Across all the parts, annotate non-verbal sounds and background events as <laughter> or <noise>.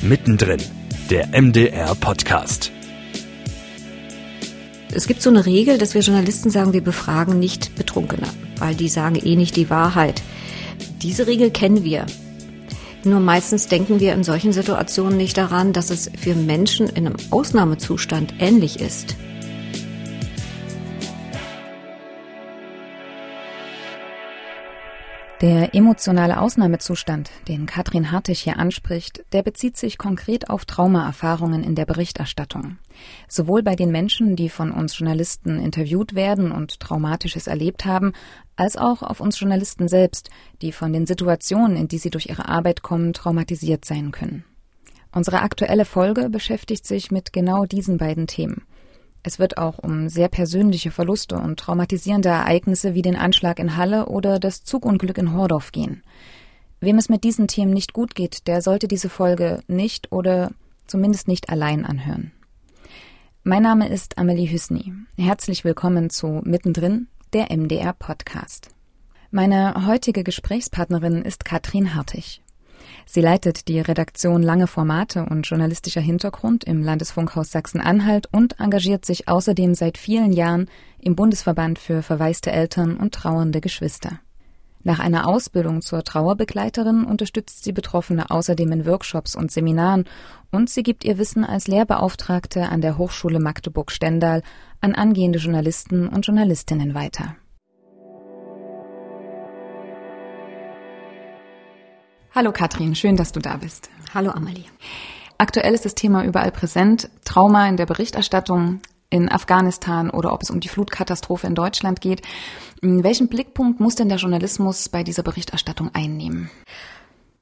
Mittendrin, der MDR Podcast. Es gibt so eine Regel, dass wir Journalisten sagen, wir befragen nicht Betrunkene, weil die sagen eh nicht die Wahrheit. Diese Regel kennen wir. Nur meistens denken wir in solchen Situationen nicht daran, dass es für Menschen in einem Ausnahmezustand ähnlich ist. Der emotionale Ausnahmezustand, den Katrin Hartig hier anspricht, der bezieht sich konkret auf Traumaerfahrungen in der Berichterstattung. Sowohl bei den Menschen, die von uns Journalisten interviewt werden und Traumatisches erlebt haben, als auch auf uns Journalisten selbst, die von den Situationen, in die sie durch ihre Arbeit kommen, traumatisiert sein können. Unsere aktuelle Folge beschäftigt sich mit genau diesen beiden Themen. Es wird auch um sehr persönliche Verluste und traumatisierende Ereignisse wie den Anschlag in Halle oder das Zugunglück in Hordorf gehen. Wem es mit diesen Themen nicht gut geht, der sollte diese Folge nicht oder zumindest nicht allein anhören. Mein Name ist Amelie Hüsny. Herzlich willkommen zu Mittendrin, der MDR Podcast. Meine heutige Gesprächspartnerin ist Katrin Hartig. Sie leitet die Redaktion Lange Formate und journalistischer Hintergrund im Landesfunkhaus Sachsen-Anhalt und engagiert sich außerdem seit vielen Jahren im Bundesverband für verwaiste Eltern und trauernde Geschwister. Nach einer Ausbildung zur Trauerbegleiterin unterstützt sie Betroffene außerdem in Workshops und Seminaren und sie gibt ihr Wissen als Lehrbeauftragte an der Hochschule Magdeburg-Stendal an angehende Journalisten und Journalistinnen weiter. Hallo Katrin, schön, dass du da bist. Hallo Amalie. Aktuell ist das Thema überall präsent. Trauma in der Berichterstattung in Afghanistan oder ob es um die Flutkatastrophe in Deutschland geht. Welchen Blickpunkt muss denn der Journalismus bei dieser Berichterstattung einnehmen?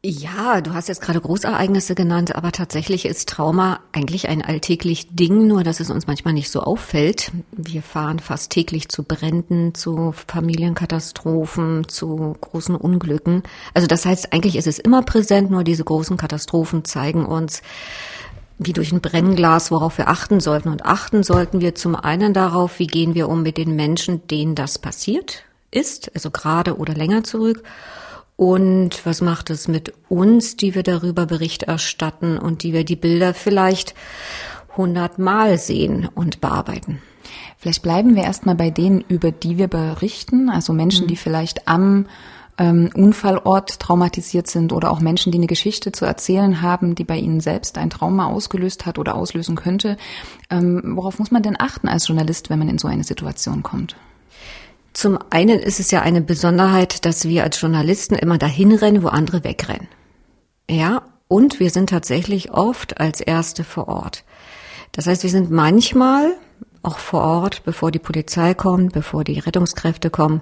Ja, du hast jetzt gerade Großereignisse genannt, aber tatsächlich ist Trauma eigentlich ein alltäglich Ding, nur dass es uns manchmal nicht so auffällt. Wir fahren fast täglich zu Bränden, zu Familienkatastrophen, zu großen Unglücken. Also das heißt, eigentlich ist es immer präsent, nur diese großen Katastrophen zeigen uns, wie durch ein Brennglas, worauf wir achten sollten. Und achten sollten wir zum einen darauf, wie gehen wir um mit den Menschen, denen das passiert ist, also gerade oder länger zurück. Und was macht es mit uns, die wir darüber Bericht erstatten und die wir die Bilder vielleicht hundertmal sehen und bearbeiten? Vielleicht bleiben wir erstmal bei denen, über die wir berichten, also Menschen, mhm. die vielleicht am ähm, Unfallort traumatisiert sind oder auch Menschen, die eine Geschichte zu erzählen haben, die bei ihnen selbst ein Trauma ausgelöst hat oder auslösen könnte. Ähm, worauf muss man denn achten als Journalist, wenn man in so eine Situation kommt? Zum einen ist es ja eine Besonderheit, dass wir als Journalisten immer dahin rennen, wo andere wegrennen. Ja, und wir sind tatsächlich oft als Erste vor Ort. Das heißt, wir sind manchmal auch vor Ort, bevor die Polizei kommt, bevor die Rettungskräfte kommen.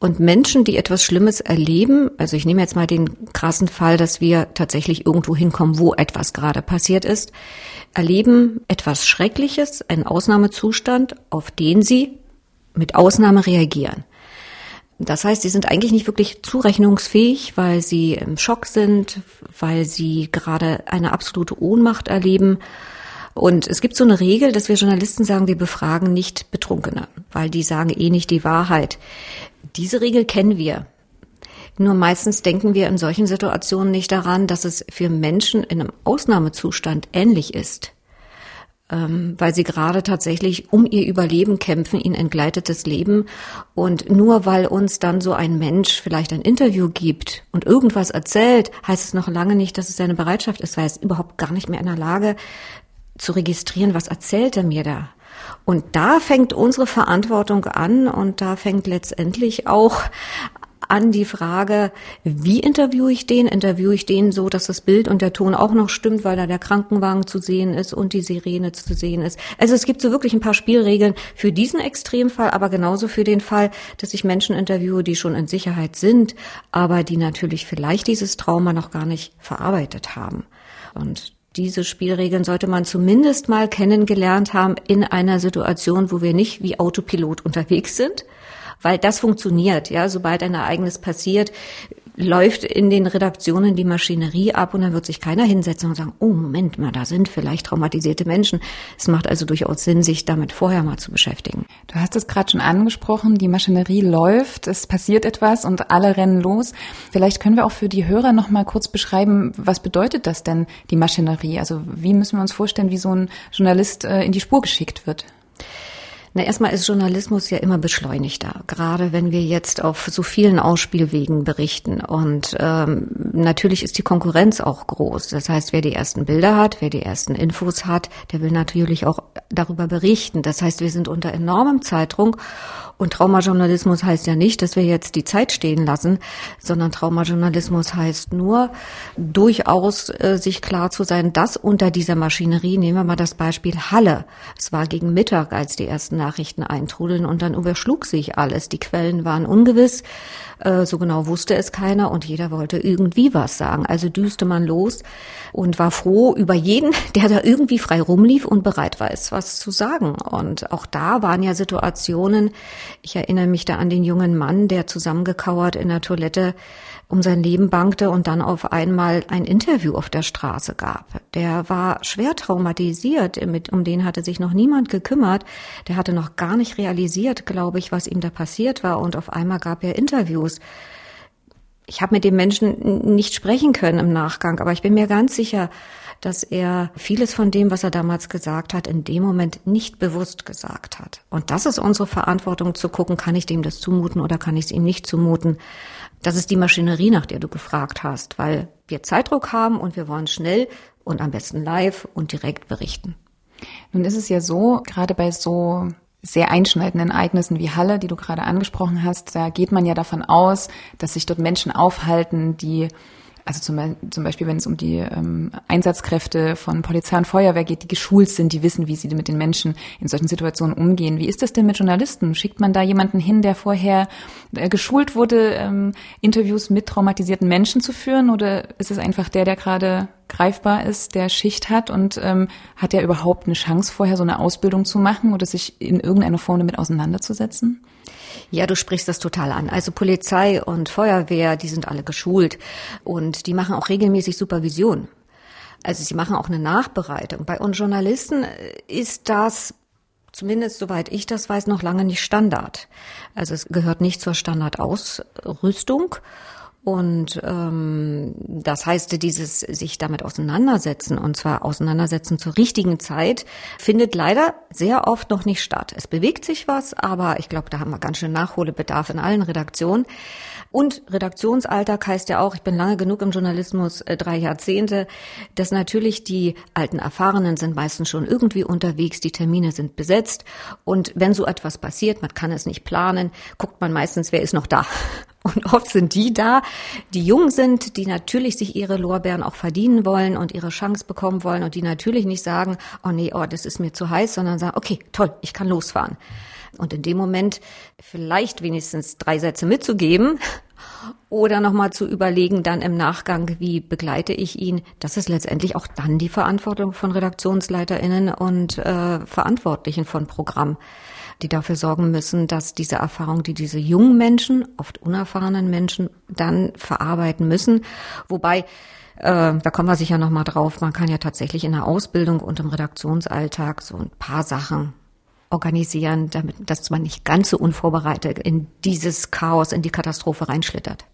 Und Menschen, die etwas Schlimmes erleben, also ich nehme jetzt mal den krassen Fall, dass wir tatsächlich irgendwo hinkommen, wo etwas gerade passiert ist, erleben etwas Schreckliches, einen Ausnahmezustand, auf den sie mit Ausnahme reagieren. Das heißt, sie sind eigentlich nicht wirklich zurechnungsfähig, weil sie im Schock sind, weil sie gerade eine absolute Ohnmacht erleben. Und es gibt so eine Regel, dass wir Journalisten sagen, wir befragen nicht Betrunkene, weil die sagen eh nicht die Wahrheit. Diese Regel kennen wir. Nur meistens denken wir in solchen Situationen nicht daran, dass es für Menschen in einem Ausnahmezustand ähnlich ist ähm, weil sie gerade tatsächlich um ihr Überleben kämpfen, ihnen entgleitetes Leben. Und nur weil uns dann so ein Mensch vielleicht ein Interview gibt und irgendwas erzählt, heißt es noch lange nicht, dass es seine Bereitschaft ist, weil er ist überhaupt gar nicht mehr in der Lage zu registrieren, was erzählt er mir da. Und da fängt unsere Verantwortung an und da fängt letztendlich auch an die Frage, wie interviewe ich den? Interviewe ich den so, dass das Bild und der Ton auch noch stimmt, weil da der Krankenwagen zu sehen ist und die Sirene zu sehen ist. Also es gibt so wirklich ein paar Spielregeln für diesen Extremfall, aber genauso für den Fall, dass ich Menschen interviewe, die schon in Sicherheit sind, aber die natürlich vielleicht dieses Trauma noch gar nicht verarbeitet haben. Und diese Spielregeln sollte man zumindest mal kennengelernt haben in einer Situation, wo wir nicht wie Autopilot unterwegs sind, weil das funktioniert, ja, sobald ein Ereignis passiert, läuft in den Redaktionen die Maschinerie ab und dann wird sich keiner hinsetzen und sagen, oh Moment mal, da sind vielleicht traumatisierte Menschen. Es macht also durchaus Sinn, sich damit vorher mal zu beschäftigen. Du hast es gerade schon angesprochen, die Maschinerie läuft, es passiert etwas und alle rennen los. Vielleicht können wir auch für die Hörer noch mal kurz beschreiben, was bedeutet das denn, die Maschinerie? Also wie müssen wir uns vorstellen, wie so ein Journalist äh, in die Spur geschickt wird? Na, erstmal ist Journalismus ja immer beschleunigter, gerade wenn wir jetzt auf so vielen Ausspielwegen berichten. Und ähm, natürlich ist die Konkurrenz auch groß. Das heißt, wer die ersten Bilder hat, wer die ersten Infos hat, der will natürlich auch darüber berichten. Das heißt, wir sind unter enormem Zeitdruck und Traumajournalismus heißt ja nicht, dass wir jetzt die Zeit stehen lassen, sondern Traumajournalismus heißt nur, durchaus äh, sich klar zu sein, dass unter dieser Maschinerie, nehmen wir mal das Beispiel Halle, es war gegen Mittag, als die ersten Nachrichten eintrudeln und dann überschlug sich alles. Die Quellen waren ungewiss, äh, so genau wusste es keiner und jeder wollte irgendwie was sagen. Also düste man los und war froh über jeden, <laughs> der da irgendwie frei rumlief und bereit war, es was zu sagen. Und auch da waren ja Situationen, ich erinnere mich da an den jungen Mann, der zusammengekauert in der Toilette um sein Leben bangte und dann auf einmal ein Interview auf der Straße gab. Der war schwer traumatisiert, um den hatte sich noch niemand gekümmert. Der hatte noch gar nicht realisiert, glaube ich, was ihm da passiert war und auf einmal gab er Interviews. Ich habe mit dem Menschen nicht sprechen können im Nachgang, aber ich bin mir ganz sicher, dass er vieles von dem, was er damals gesagt hat, in dem Moment nicht bewusst gesagt hat. Und das ist unsere Verantwortung zu gucken, kann ich dem das zumuten oder kann ich es ihm nicht zumuten. Das ist die Maschinerie, nach der du gefragt hast, weil wir Zeitdruck haben und wir wollen schnell und am besten live und direkt berichten. Nun ist es ja so, gerade bei so sehr einschneidenden Ereignissen wie Halle, die du gerade angesprochen hast, da geht man ja davon aus, dass sich dort Menschen aufhalten, die also zum, zum Beispiel, wenn es um die ähm, Einsatzkräfte von Polizei und Feuerwehr geht, die geschult sind, die wissen, wie sie mit den Menschen in solchen Situationen umgehen. Wie ist das denn mit Journalisten? Schickt man da jemanden hin, der vorher äh, geschult wurde, ähm, Interviews mit traumatisierten Menschen zu führen? Oder ist es einfach der, der gerade greifbar ist, der Schicht hat und ähm, hat er überhaupt eine Chance, vorher so eine Ausbildung zu machen oder sich in irgendeiner Form damit auseinanderzusetzen? Ja, du sprichst das total an. Also Polizei und Feuerwehr, die sind alle geschult und die machen auch regelmäßig Supervision. Also sie machen auch eine Nachbereitung. Bei uns Journalisten ist das zumindest soweit ich das weiß, noch lange nicht Standard. Also es gehört nicht zur Standardausrüstung. Und ähm, das heißt, dieses sich damit auseinandersetzen, und zwar auseinandersetzen zur richtigen Zeit, findet leider sehr oft noch nicht statt. Es bewegt sich was, aber ich glaube, da haben wir ganz schön Nachholbedarf in allen Redaktionen. Und Redaktionsalltag heißt ja auch, ich bin lange genug im Journalismus, äh, drei Jahrzehnte, dass natürlich die alten Erfahrenen sind meistens schon irgendwie unterwegs, die Termine sind besetzt. Und wenn so etwas passiert, man kann es nicht planen, guckt man meistens, wer ist noch da. Und oft sind die da, die jung sind, die natürlich sich ihre Lorbeeren auch verdienen wollen und ihre Chance bekommen wollen und die natürlich nicht sagen, oh nee, oh, das ist mir zu heiß, sondern sagen, okay, toll, ich kann losfahren. Und in dem Moment vielleicht wenigstens drei Sätze mitzugeben <laughs> oder nochmal zu überlegen, dann im Nachgang, wie begleite ich ihn. Das ist letztendlich auch dann die Verantwortung von RedaktionsleiterInnen und äh, Verantwortlichen von Programm, die dafür sorgen müssen, dass diese Erfahrung, die diese jungen Menschen, oft unerfahrenen Menschen, dann verarbeiten müssen. Wobei äh, da kommen wir sicher noch mal drauf. Man kann ja tatsächlich in der Ausbildung und im Redaktionsalltag so ein paar Sachen organisieren, damit, dass man nicht ganz so unvorbereitet in dieses Chaos, in die Katastrophe reinschlittert.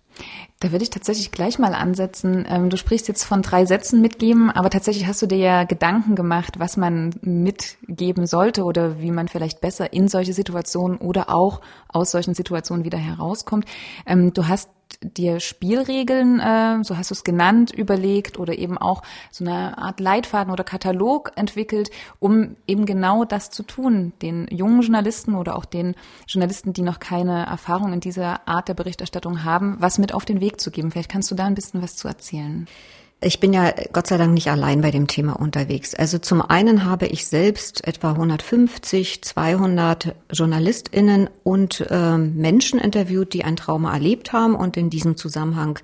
Da würde ich tatsächlich gleich mal ansetzen. Ähm, du sprichst jetzt von drei Sätzen mitgeben, aber tatsächlich hast du dir ja Gedanken gemacht, was man mitgeben sollte oder wie man vielleicht besser in solche Situationen oder auch aus solchen Situationen wieder herauskommt. Ähm, du hast dir Spielregeln, äh, so hast du es genannt, überlegt oder eben auch so eine Art Leitfaden oder Katalog entwickelt, um eben genau das zu tun, den jungen Journalisten oder auch den Journalisten, die noch keine Erfahrung in dieser Art der Berichterstattung haben, was mit auf den Weg zu geben. Vielleicht kannst du da ein bisschen was zu erzählen. Ich bin ja Gott sei Dank nicht allein bei dem Thema unterwegs. Also zum einen habe ich selbst etwa 150, 200 Journalistinnen und äh, Menschen interviewt, die ein Trauma erlebt haben und in diesem Zusammenhang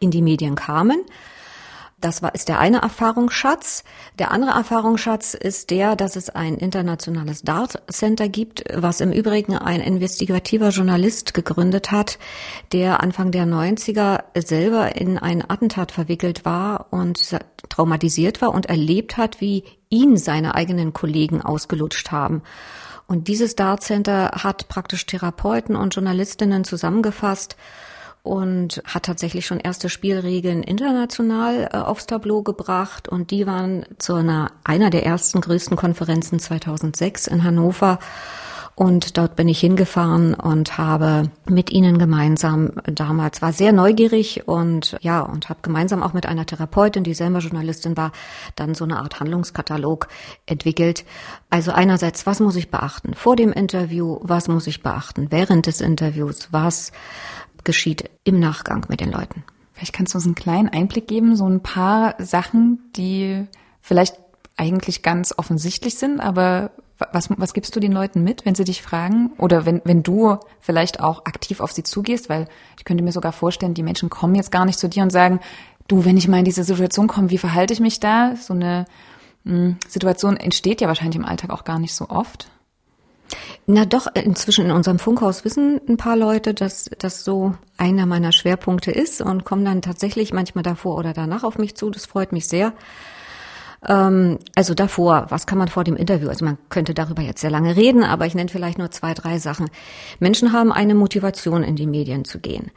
in die Medien kamen. Das war, ist der eine Erfahrungsschatz. Der andere Erfahrungsschatz ist der, dass es ein internationales Dart Center gibt, was im Übrigen ein investigativer Journalist gegründet hat, der Anfang der 90er selber in ein Attentat verwickelt war und traumatisiert war und erlebt hat, wie ihn seine eigenen Kollegen ausgelutscht haben. Und dieses Dart Center hat praktisch Therapeuten und Journalistinnen zusammengefasst und hat tatsächlich schon erste Spielregeln international äh, aufs Tableau gebracht. Und die waren zu einer, einer der ersten größten Konferenzen 2006 in Hannover. Und dort bin ich hingefahren und habe mit ihnen gemeinsam damals war sehr neugierig und ja und habe gemeinsam auch mit einer Therapeutin, die selber Journalistin war, dann so eine Art Handlungskatalog entwickelt. Also einerseits, was muss ich beachten vor dem Interview, was muss ich beachten während des Interviews, was geschieht im Nachgang mit den Leuten. Vielleicht kannst du uns einen kleinen Einblick geben, so ein paar Sachen, die vielleicht eigentlich ganz offensichtlich sind, aber was, was gibst du den Leuten mit, wenn sie dich fragen? Oder wenn, wenn du vielleicht auch aktiv auf sie zugehst? Weil ich könnte mir sogar vorstellen, die Menschen kommen jetzt gar nicht zu dir und sagen, du, wenn ich mal in diese Situation komme, wie verhalte ich mich da? So eine mh, hm, Situation entsteht ja wahrscheinlich im Alltag auch gar nicht so oft. Na doch, inzwischen in unserem Funkhaus wissen ein paar Leute, dass das so einer meiner Schwerpunkte ist und kommen dann tatsächlich manchmal davor oder danach auf mich zu. Das freut mich sehr. Ähm, also davor, was kann man vor dem Interview? Also man könnte darüber jetzt sehr lange reden, aber ich nenne vielleicht nur zwei, drei Sachen. Menschen haben eine Motivation, in die Medien zu gehen.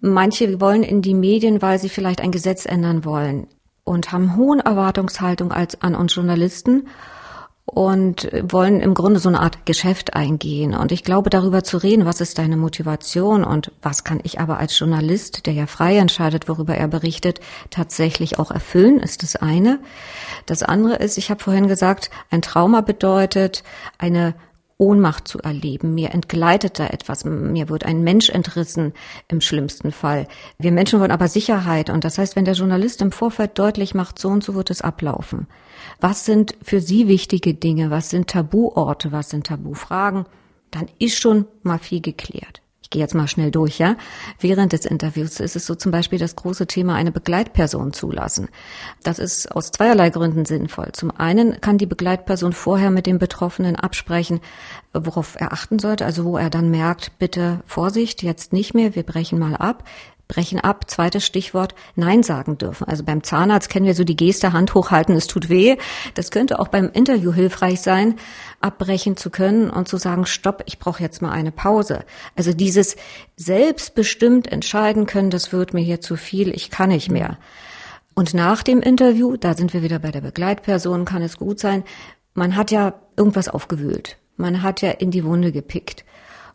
Manche wollen in die Medien, weil sie vielleicht ein Gesetz ändern wollen und haben hohen Erwartungshaltung als an uns Journalisten und wollen im Grunde so eine Art Geschäft eingehen. Und ich glaube, darüber zu reden, was ist deine Motivation und was kann ich aber als Journalist, der ja frei entscheidet, worüber er berichtet, tatsächlich auch erfüllen, ist das eine. Das andere ist, ich habe vorhin gesagt, ein Trauma bedeutet eine Ohnmacht zu erleben. Mir entgleitet da etwas. Mir wird ein Mensch entrissen im schlimmsten Fall. Wir Menschen wollen aber Sicherheit. Und das heißt, wenn der Journalist im Vorfeld deutlich macht, so und so wird es ablaufen. Was sind für Sie wichtige Dinge? Was sind Tabuorte? Was sind Tabufragen? Dann ist schon mal viel geklärt gehe jetzt mal schnell durch, ja. Während des Interviews ist es so zum Beispiel das große Thema eine Begleitperson zulassen. Das ist aus zweierlei Gründen sinnvoll. Zum einen kann die Begleitperson vorher mit dem Betroffenen absprechen, worauf er achten sollte, also wo er dann merkt, bitte Vorsicht, jetzt nicht mehr, wir brechen mal ab brechen ab. Zweites Stichwort, Nein sagen dürfen. Also beim Zahnarzt kennen wir so die Geste, Hand hochhalten, es tut weh. Das könnte auch beim Interview hilfreich sein, abbrechen zu können und zu sagen, stopp, ich brauche jetzt mal eine Pause. Also dieses selbstbestimmt entscheiden können, das wird mir hier zu viel, ich kann nicht mehr. Und nach dem Interview, da sind wir wieder bei der Begleitperson, kann es gut sein, man hat ja irgendwas aufgewühlt. Man hat ja in die Wunde gepickt.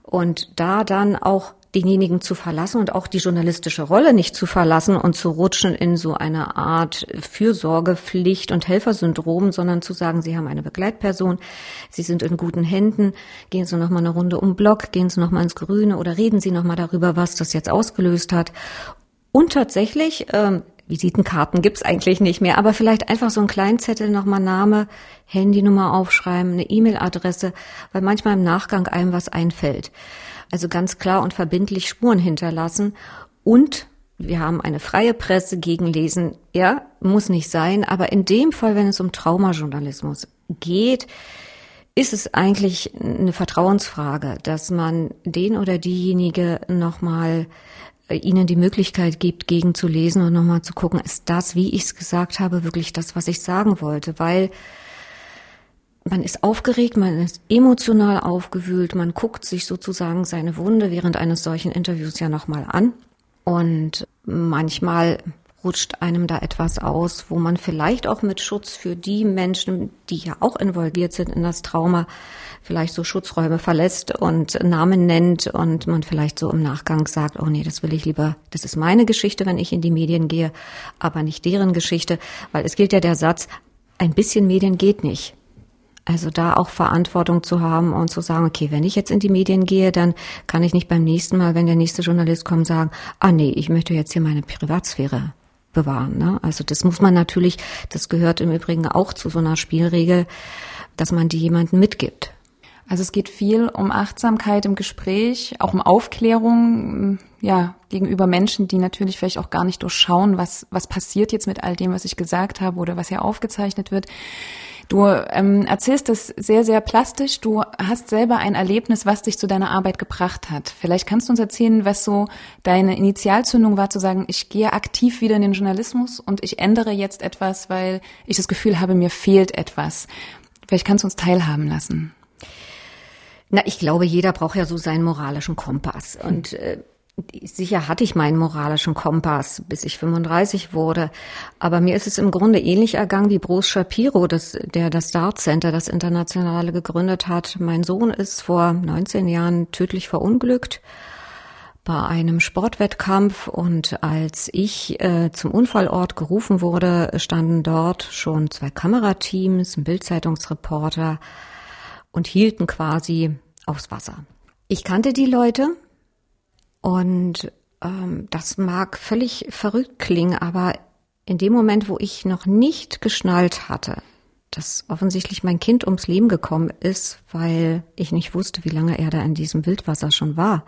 Und da dann auch denjenigen zu verlassen und auch die journalistische Rolle nicht zu verlassen und zu rutschen in so eine Art Fürsorgepflicht und Helfersyndrom, sondern zu sagen, Sie haben eine Begleitperson, Sie sind in guten Händen, gehen Sie noch mal eine Runde um Block, gehen Sie noch mal ins Grüne oder reden Sie noch mal darüber, was das jetzt ausgelöst hat. Und tatsächlich, ähm, Visitenkarten gibt's eigentlich nicht mehr, aber vielleicht einfach so ein Kleinzettel nochmal Name, Handynummer aufschreiben, eine E-Mail-Adresse, weil manchmal im Nachgang einem was einfällt. Also ganz klar und verbindlich Spuren hinterlassen und wir haben eine freie Presse gegen Lesen. Ja, muss nicht sein. Aber in dem Fall, wenn es um Traumajournalismus geht, ist es eigentlich eine Vertrauensfrage, dass man den oder diejenige nochmal äh, ihnen die Möglichkeit gibt, gegenzulesen und nochmal zu gucken, ist das, wie ich es gesagt habe, wirklich das, was ich sagen wollte? Weil man ist aufgeregt, man ist emotional aufgewühlt, man guckt sich sozusagen seine Wunde während eines solchen Interviews ja nochmal an. Und manchmal rutscht einem da etwas aus, wo man vielleicht auch mit Schutz für die Menschen, die ja auch involviert sind in das Trauma, vielleicht so Schutzräume verlässt und Namen nennt und man vielleicht so im Nachgang sagt, oh nee, das will ich lieber, das ist meine Geschichte, wenn ich in die Medien gehe, aber nicht deren Geschichte, weil es gilt ja der Satz, ein bisschen Medien geht nicht. Also da auch Verantwortung zu haben und zu sagen, okay, wenn ich jetzt in die Medien gehe, dann kann ich nicht beim nächsten Mal, wenn der nächste Journalist kommt, sagen, ah nee, ich möchte jetzt hier meine Privatsphäre bewahren. Ne? Also das muss man natürlich, das gehört im Übrigen auch zu so einer Spielregel, dass man die jemanden mitgibt. Also es geht viel um Achtsamkeit im Gespräch, auch um Aufklärung, ja, gegenüber Menschen, die natürlich vielleicht auch gar nicht durchschauen, was, was passiert jetzt mit all dem, was ich gesagt habe oder was hier aufgezeichnet wird. Du ähm, erzählst das sehr, sehr plastisch. Du hast selber ein Erlebnis, was dich zu deiner Arbeit gebracht hat. Vielleicht kannst du uns erzählen, was so deine Initialzündung war, zu sagen, ich gehe aktiv wieder in den Journalismus und ich ändere jetzt etwas, weil ich das Gefühl habe, mir fehlt etwas. Vielleicht kannst du uns teilhaben lassen. Na, ich glaube, jeder braucht ja so seinen moralischen Kompass. Und äh, Sicher hatte ich meinen moralischen Kompass, bis ich 35 wurde. Aber mir ist es im Grunde ähnlich ergangen wie Bruce Shapiro, das, der das Start Center, das Internationale, gegründet hat. Mein Sohn ist vor 19 Jahren tödlich verunglückt bei einem Sportwettkampf und als ich äh, zum Unfallort gerufen wurde, standen dort schon zwei Kamerateams, ein Bildzeitungsreporter und hielten quasi aufs Wasser. Ich kannte die Leute, und ähm, das mag völlig verrückt klingen, aber in dem Moment, wo ich noch nicht geschnallt hatte, dass offensichtlich mein Kind ums Leben gekommen ist, weil ich nicht wusste, wie lange er da in diesem Wildwasser schon war,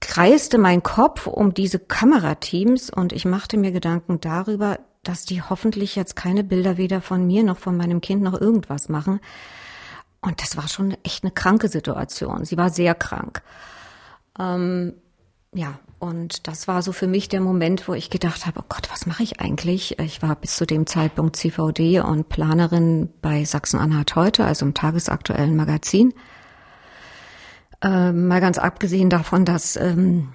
kreiste mein Kopf um diese Kamerateams und ich machte mir Gedanken darüber, dass die hoffentlich jetzt keine Bilder weder von mir noch von meinem Kind noch irgendwas machen, und das war schon echt eine kranke Situation. Sie war sehr krank. Ähm, ja, und das war so für mich der Moment, wo ich gedacht habe, oh Gott, was mache ich eigentlich? Ich war bis zu dem Zeitpunkt CVD und Planerin bei Sachsen-Anhalt heute, also im tagesaktuellen Magazin. Ähm, mal ganz abgesehen davon, dass ähm,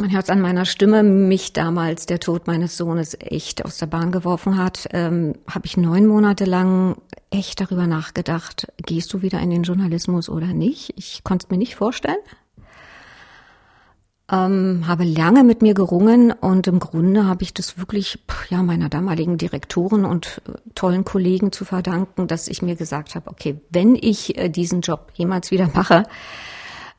man hört es an meiner Stimme, mich damals der Tod meines Sohnes echt aus der Bahn geworfen hat, ähm, habe ich neun Monate lang echt darüber nachgedacht, gehst du wieder in den Journalismus oder nicht? Ich konnte es mir nicht vorstellen. Ähm, habe lange mit mir gerungen und im Grunde habe ich das wirklich ja meiner damaligen Direktoren und äh, tollen Kollegen zu verdanken, dass ich mir gesagt habe, okay, wenn ich äh, diesen Job jemals wieder mache,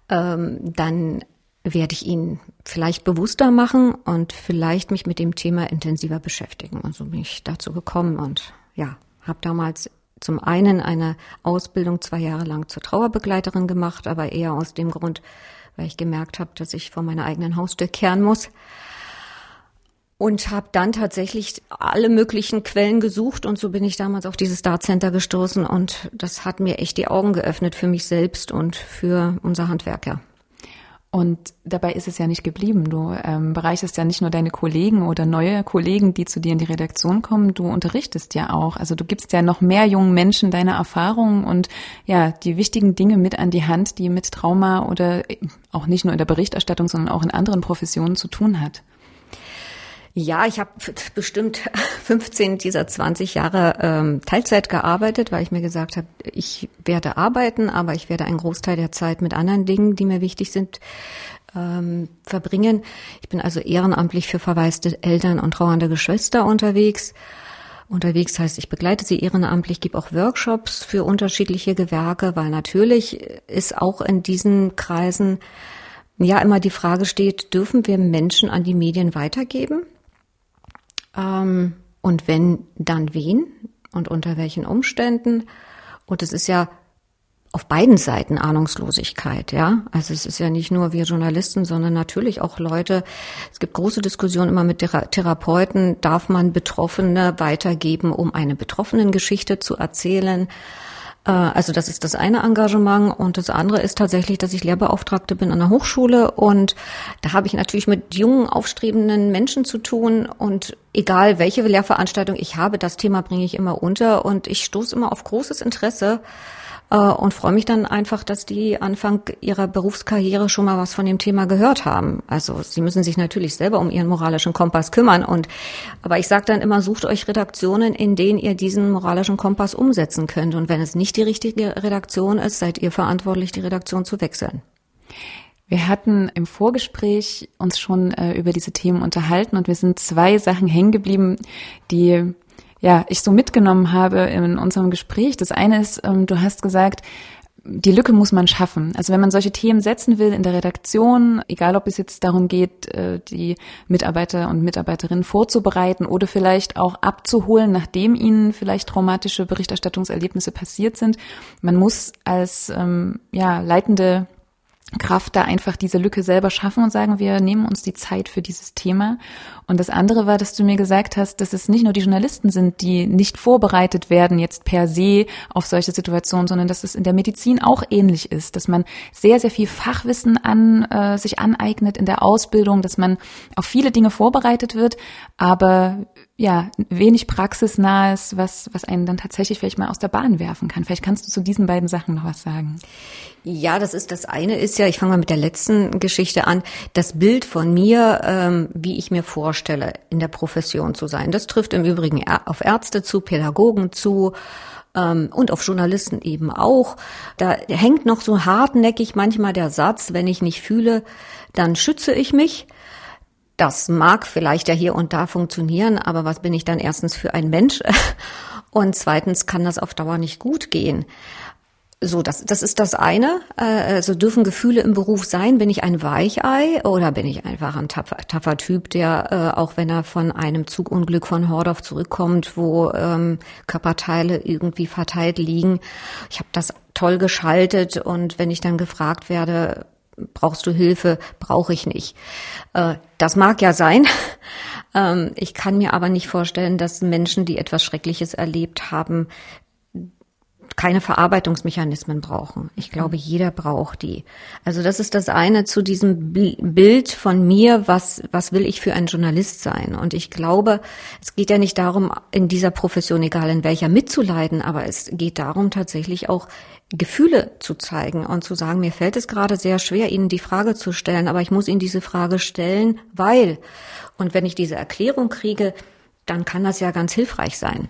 ähm, dann werde ich ihn vielleicht bewusster machen und vielleicht mich mit dem Thema intensiver beschäftigen. Und so bin ich dazu gekommen und ja, habe damals zum einen eine Ausbildung zwei Jahre lang zur Trauerbegleiterin gemacht, aber eher aus dem Grund, weil ich gemerkt habe, dass ich vor meiner eigenen Haustür kehren muss. Und habe dann tatsächlich alle möglichen Quellen gesucht und so bin ich damals auf dieses Start Center gestoßen und das hat mir echt die Augen geöffnet für mich selbst und für unser Handwerker. Und dabei ist es ja nicht geblieben. Du ähm, bereichest ja nicht nur deine Kollegen oder neue Kollegen, die zu dir in die Redaktion kommen, du unterrichtest ja auch. Also du gibst ja noch mehr jungen Menschen deine Erfahrungen und ja, die wichtigen Dinge mit an die Hand, die mit Trauma oder auch nicht nur in der Berichterstattung, sondern auch in anderen Professionen zu tun hat. Ja, ich habe bestimmt <laughs> 15 dieser 20 Jahre ähm, Teilzeit gearbeitet, weil ich mir gesagt habe, ich werde arbeiten, aber ich werde einen Großteil der Zeit mit anderen Dingen, die mir wichtig sind, ähm, verbringen. Ich bin also ehrenamtlich für verwaiste Eltern und trauernde Geschwister unterwegs. Unterwegs heißt, ich begleite sie ehrenamtlich, gebe auch Workshops für unterschiedliche Gewerke, weil natürlich ist auch in diesen Kreisen ja immer die Frage steht, dürfen wir Menschen an die Medien weitergeben? Ähm, und wenn, dann wen und unter welchen Umständen? Und es ist ja auf beiden Seiten Ahnungslosigkeit, ja. Also es ist ja nicht nur wir Journalisten, sondern natürlich auch Leute. Es gibt große Diskussionen immer mit Therapeuten. Darf man Betroffene weitergeben, um eine betroffenen Geschichte zu erzählen? Äh, also das ist das eine Engagement und das andere ist tatsächlich, dass ich Lehrbeauftragte bin an der Hochschule und da habe ich natürlich mit jungen, aufstrebenden Menschen zu tun und egal welche Lehrveranstaltung ich habe, das Thema bringe ich immer unter und ich stoße immer auf großes Interesse und freue mich dann einfach, dass die Anfang ihrer Berufskarriere schon mal was von dem Thema gehört haben. Also sie müssen sich natürlich selber um ihren moralischen Kompass kümmern und aber ich sage dann immer, sucht euch Redaktionen, in denen ihr diesen moralischen Kompass umsetzen könnt und wenn es nicht die richtige Redaktion ist, seid ihr verantwortlich, die Redaktion zu wechseln. Wir hatten im Vorgespräch uns schon äh, über diese Themen unterhalten und wir sind zwei Sachen hängen geblieben, die ja, ich so mitgenommen habe in unserem Gespräch. Das eine ist, ähm, du hast gesagt, die Lücke muss man schaffen. Also wenn man solche Themen setzen will in der Redaktion, egal ob es jetzt darum geht, äh, die Mitarbeiter und Mitarbeiterinnen vorzubereiten oder vielleicht auch abzuholen, nachdem ihnen vielleicht traumatische Berichterstattungserlebnisse passiert sind, man muss als ähm, ja, leitende Kraft da einfach diese Lücke selber schaffen und sagen, wir nehmen uns die Zeit für dieses Thema. Und das andere war, dass du mir gesagt hast, dass es nicht nur die Journalisten sind, die nicht vorbereitet werden jetzt per se auf solche Situationen, sondern dass es in der Medizin auch ähnlich ist, dass man sehr, sehr viel Fachwissen an äh, sich aneignet in der Ausbildung, dass man auf viele Dinge vorbereitet wird, aber ja, wenig praxisnahes, was, was einen dann tatsächlich vielleicht mal aus der Bahn werfen kann. Vielleicht kannst du zu diesen beiden Sachen noch was sagen. Ja, das ist das eine ist ja, ich fange mal mit der letzten Geschichte an, das Bild von mir, ähm, wie ich mir vorstelle, in der Profession zu sein. Das trifft im Übrigen auf Ärzte zu, Pädagogen zu, ähm, und auf Journalisten eben auch. Da hängt noch so hartnäckig manchmal der Satz, wenn ich nicht fühle, dann schütze ich mich. Das mag vielleicht ja hier und da funktionieren, aber was bin ich dann erstens für ein Mensch? <laughs> Und zweitens kann das auf Dauer nicht gut gehen. So, das, das ist das eine. Also dürfen Gefühle im Beruf sein? Bin ich ein Weichei oder bin ich einfach ein tapfer, tapfer Typ, der, äh, auch wenn er von einem Zugunglück von Hordorf zurückkommt, wo ähm, Körperteile irgendwie verteilt liegen, ich habe das toll geschaltet und wenn ich dann gefragt werde, brauchst du Hilfe, brauche ich nicht. Äh, das mag ja sein. <laughs> Ähm, ich kann mir aber nicht vorstellen, dass Menschen, die etwas Schreckliches erlebt haben, keine Verarbeitungsmechanismen brauchen. Ich glaube, mhm. jeder braucht die. Also das ist das eine zu diesem Bild von mir, was, was will ich für ein Journalist sein? Und ich glaube, es geht ja nicht darum, in dieser Profession, egal in welcher, mitzuleiden, aber es geht darum, tatsächlich auch Gefühle zu zeigen und zu sagen, mir fällt es gerade sehr schwer, Ihnen die Frage zu stellen, aber ich muss Ihnen diese Frage stellen, weil, und wenn ich diese Erklärung kriege, dann kann das ja ganz hilfreich sein.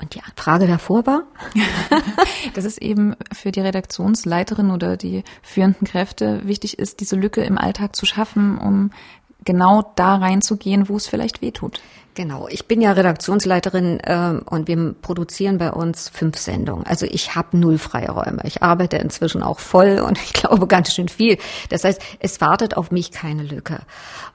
Und die Frage davor war? <laughs> Dass es eben für die Redaktionsleiterin oder die führenden Kräfte wichtig ist, diese Lücke im Alltag zu schaffen, um genau da reinzugehen, wo es vielleicht weh tut. Genau, ich bin ja Redaktionsleiterin äh, und wir produzieren bei uns fünf Sendungen. Also ich habe null Freiräume. Ich arbeite inzwischen auch voll und <laughs> ich glaube ganz schön viel. Das heißt, es wartet auf mich keine Lücke.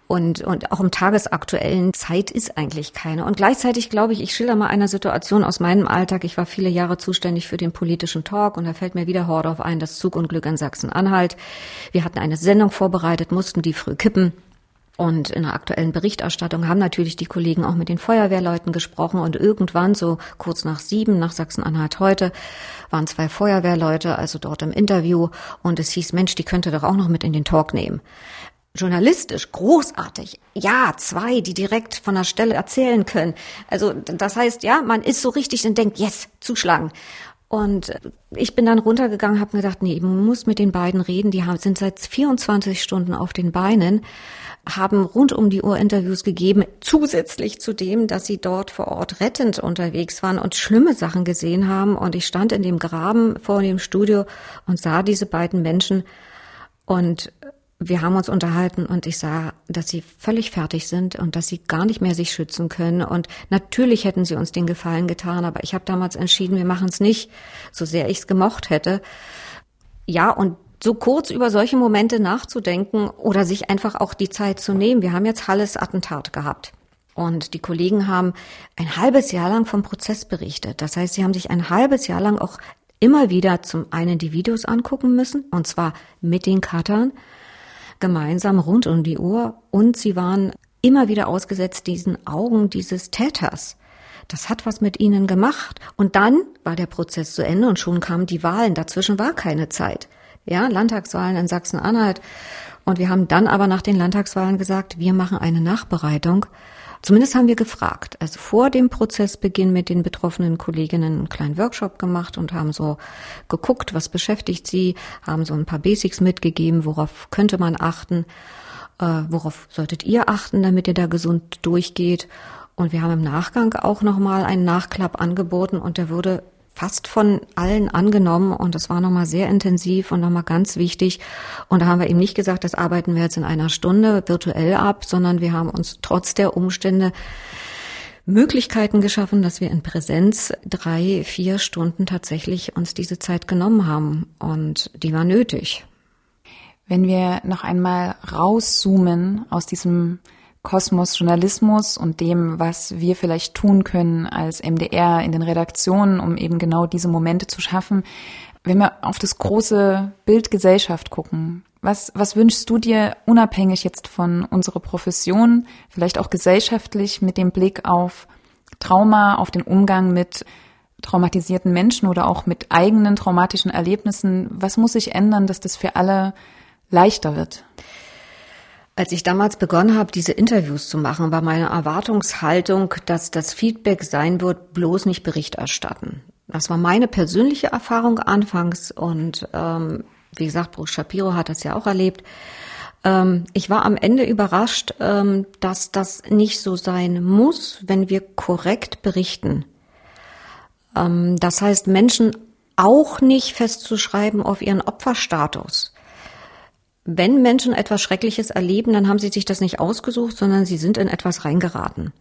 Und, und auch im tagesaktuellen Zeit ist eigentlich keine. Und gleichzeitig glaube ich, ich schilder mal eine Situation aus meinem Alltag. Ich war viele Jahre zuständig für den politischen Talk und da fällt mir wieder Hordorf ein, das Zugunglück in Sachsen-Anhalt. Wir hatten eine Sendung vorbereitet, mussten die früh kippen. Und in der aktuellen Berichterstattung haben natürlich die Kollegen auch mit den Feuerwehrleuten gesprochen und irgendwann, so kurz nach sieben, nach Sachsen-Anhalt heute, waren zwei Feuerwehrleute, also dort im Interview und es hieß, Mensch, die könnte doch auch noch mit in den Talk nehmen. Journalistisch, großartig. Ja, zwei, die direkt von der Stelle erzählen können. Also das heißt, ja, man ist so richtig und denkt, yes, zuschlagen. Und ich bin dann runtergegangen, habe gedacht, nee, man muss mit den beiden reden. Die haben, sind seit 24 Stunden auf den Beinen haben rund um die Uhr Interviews gegeben, zusätzlich zu dem, dass sie dort vor Ort rettend unterwegs waren und schlimme Sachen gesehen haben. Und ich stand in dem Graben vor dem Studio und sah diese beiden Menschen und wir haben uns unterhalten und ich sah, dass sie völlig fertig sind und dass sie gar nicht mehr sich schützen können. Und natürlich hätten sie uns den Gefallen getan, aber ich habe damals entschieden, wir machen es nicht, so sehr ich es gemocht hätte. Ja, und so kurz über solche Momente nachzudenken oder sich einfach auch die Zeit zu nehmen. Wir haben jetzt Halles Attentat gehabt. Und die Kollegen haben ein halbes Jahr lang vom Prozess berichtet. Das heißt, sie haben sich ein halbes Jahr lang auch immer wieder zum einen die Videos angucken müssen, und zwar mit den Cuttern, gemeinsam rund um die Uhr. Und sie waren immer wieder ausgesetzt diesen Augen dieses Täters. Das hat was mit ihnen gemacht. Und dann war der Prozess zu Ende und schon kamen die Wahlen. Dazwischen war keine Zeit ja, Landtagswahlen in Sachsen-Anhalt. Und wir haben dann aber nach den Landtagswahlen gesagt, wir machen eine Nachbereitung. Zumindest haben wir gefragt. Also vor dem Prozessbeginn mit den betroffenen Kolleginnen einen kleinen Workshop gemacht und haben so geguckt, was beschäftigt sie, haben so ein paar Basics mitgegeben, worauf könnte man achten, äh, worauf solltet ihr achten, damit ihr da gesund durchgeht. Und wir haben im Nachgang auch nochmal einen Nachklapp angeboten und der wurde fast von allen angenommen und das war nochmal sehr intensiv und nochmal ganz wichtig. Und da haben wir eben nicht gesagt, das arbeiten wir jetzt in einer Stunde virtuell ab, sondern wir haben uns trotz der Umstände Möglichkeiten geschaffen, dass wir in Präsenz drei, vier Stunden tatsächlich uns diese Zeit genommen haben. Und die war nötig. Wenn wir noch einmal rauszoomen aus diesem Kosmos Journalismus und dem, was wir vielleicht tun können als MDR in den Redaktionen, um eben genau diese Momente zu schaffen. Wenn wir auf das große Bild Gesellschaft gucken, was, was wünschst du dir unabhängig jetzt von unserer Profession, vielleicht auch gesellschaftlich mit dem Blick auf Trauma, auf den Umgang mit traumatisierten Menschen oder auch mit eigenen traumatischen Erlebnissen? Was muss sich ändern, dass das für alle leichter wird? Als ich damals begonnen habe, diese Interviews zu machen, war meine Erwartungshaltung, dass das Feedback sein wird, bloß nicht Bericht erstatten. Das war meine persönliche Erfahrung anfangs und ähm, wie gesagt, Bruce Shapiro hat das ja auch erlebt. Ähm, ich war am Ende überrascht, ähm, dass das nicht so sein muss, wenn wir korrekt berichten. Ähm, das heißt, Menschen auch nicht festzuschreiben auf ihren Opferstatus wenn Menschen etwas Schreckliches erleben, dann haben sie sich das nicht ausgesucht, sondern sie sind in etwas reingeraten.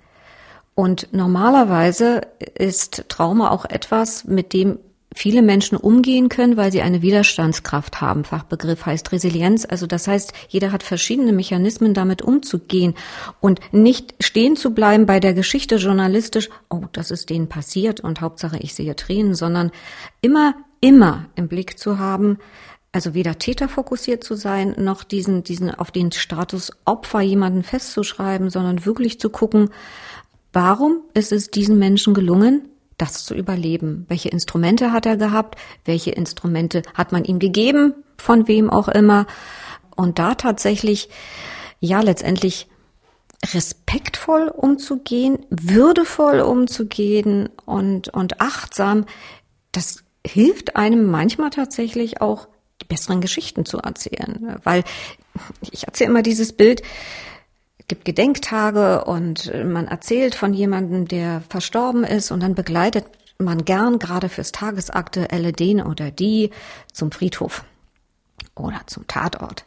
Und normalerweise ist Trauma auch etwas, mit dem viele Menschen umgehen können, weil sie eine Widerstandskraft haben. Fachbegriff heißt Resilienz. Also das heißt, jeder hat verschiedene Mechanismen, damit umzugehen und nicht stehen zu bleiben bei der Geschichte journalistisch, oh, das ist denen passiert und Hauptsache ich sehe Tränen, sondern immer, immer im Blick zu haben, also weder täterfokussiert zu sein, noch diesen, diesen auf den Status Opfer jemanden festzuschreiben, sondern wirklich zu gucken, warum ist es diesen Menschen gelungen, das zu überleben? Welche Instrumente hat er gehabt? Welche Instrumente hat man ihm gegeben? Von wem auch immer? Und da tatsächlich, ja, letztendlich respektvoll umzugehen, würdevoll umzugehen und, und achtsam, das hilft einem manchmal tatsächlich auch die besseren Geschichten zu erzählen. Weil ich erzähle immer dieses Bild, gibt Gedenktage und man erzählt von jemandem, der verstorben ist und dann begleitet man gern gerade fürs Tagesaktuelle den oder die zum Friedhof oder zum Tatort.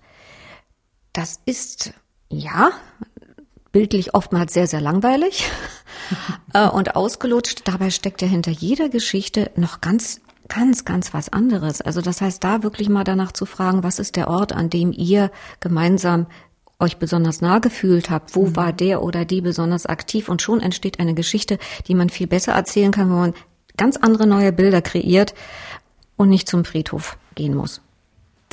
Das ist, ja, bildlich oftmals sehr, sehr langweilig <laughs> äh, und ausgelutscht. Dabei steckt ja hinter jeder Geschichte noch ganz ganz, ganz was anderes. Also das heißt, da wirklich mal danach zu fragen, was ist der Ort, an dem ihr gemeinsam euch besonders nah gefühlt habt, wo mhm. war der oder die besonders aktiv und schon entsteht eine Geschichte, die man viel besser erzählen kann, wenn man ganz andere neue Bilder kreiert und nicht zum Friedhof gehen muss.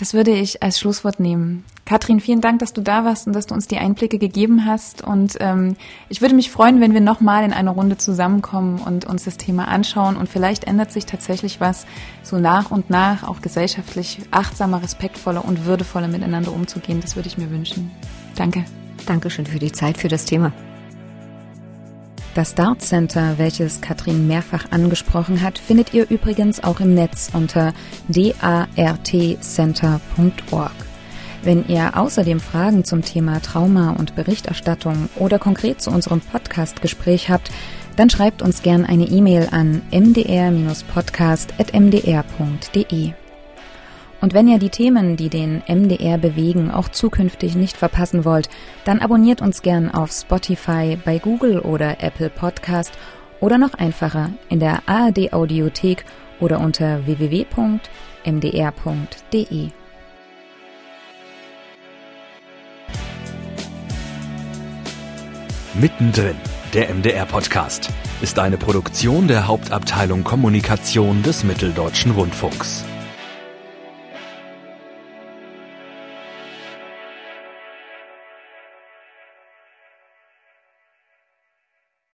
Das würde ich als Schlusswort nehmen. Katrin, vielen Dank, dass du da warst und dass du uns die Einblicke gegeben hast. Und ähm, ich würde mich freuen, wenn wir nochmal in einer Runde zusammenkommen und uns das Thema anschauen. Und vielleicht ändert sich tatsächlich was, so nach und nach auch gesellschaftlich achtsamer, respektvoller und würdevoller miteinander umzugehen. Das würde ich mir wünschen. Danke. Dankeschön für die Zeit, für das Thema. Das Dart Center, welches Katrin mehrfach angesprochen hat, findet ihr übrigens auch im Netz unter dartcenter.org. Wenn ihr außerdem Fragen zum Thema Trauma und Berichterstattung oder konkret zu unserem Podcast-Gespräch habt, dann schreibt uns gern eine E-Mail an mdr-podcast.mdr.de. Und wenn ihr die Themen, die den MDR bewegen, auch zukünftig nicht verpassen wollt, dann abonniert uns gern auf Spotify, bei Google oder Apple Podcast oder noch einfacher in der ARD Audiothek oder unter www.mdr.de. Mittendrin, der MDR-Podcast, ist eine Produktion der Hauptabteilung Kommunikation des Mitteldeutschen Rundfunks.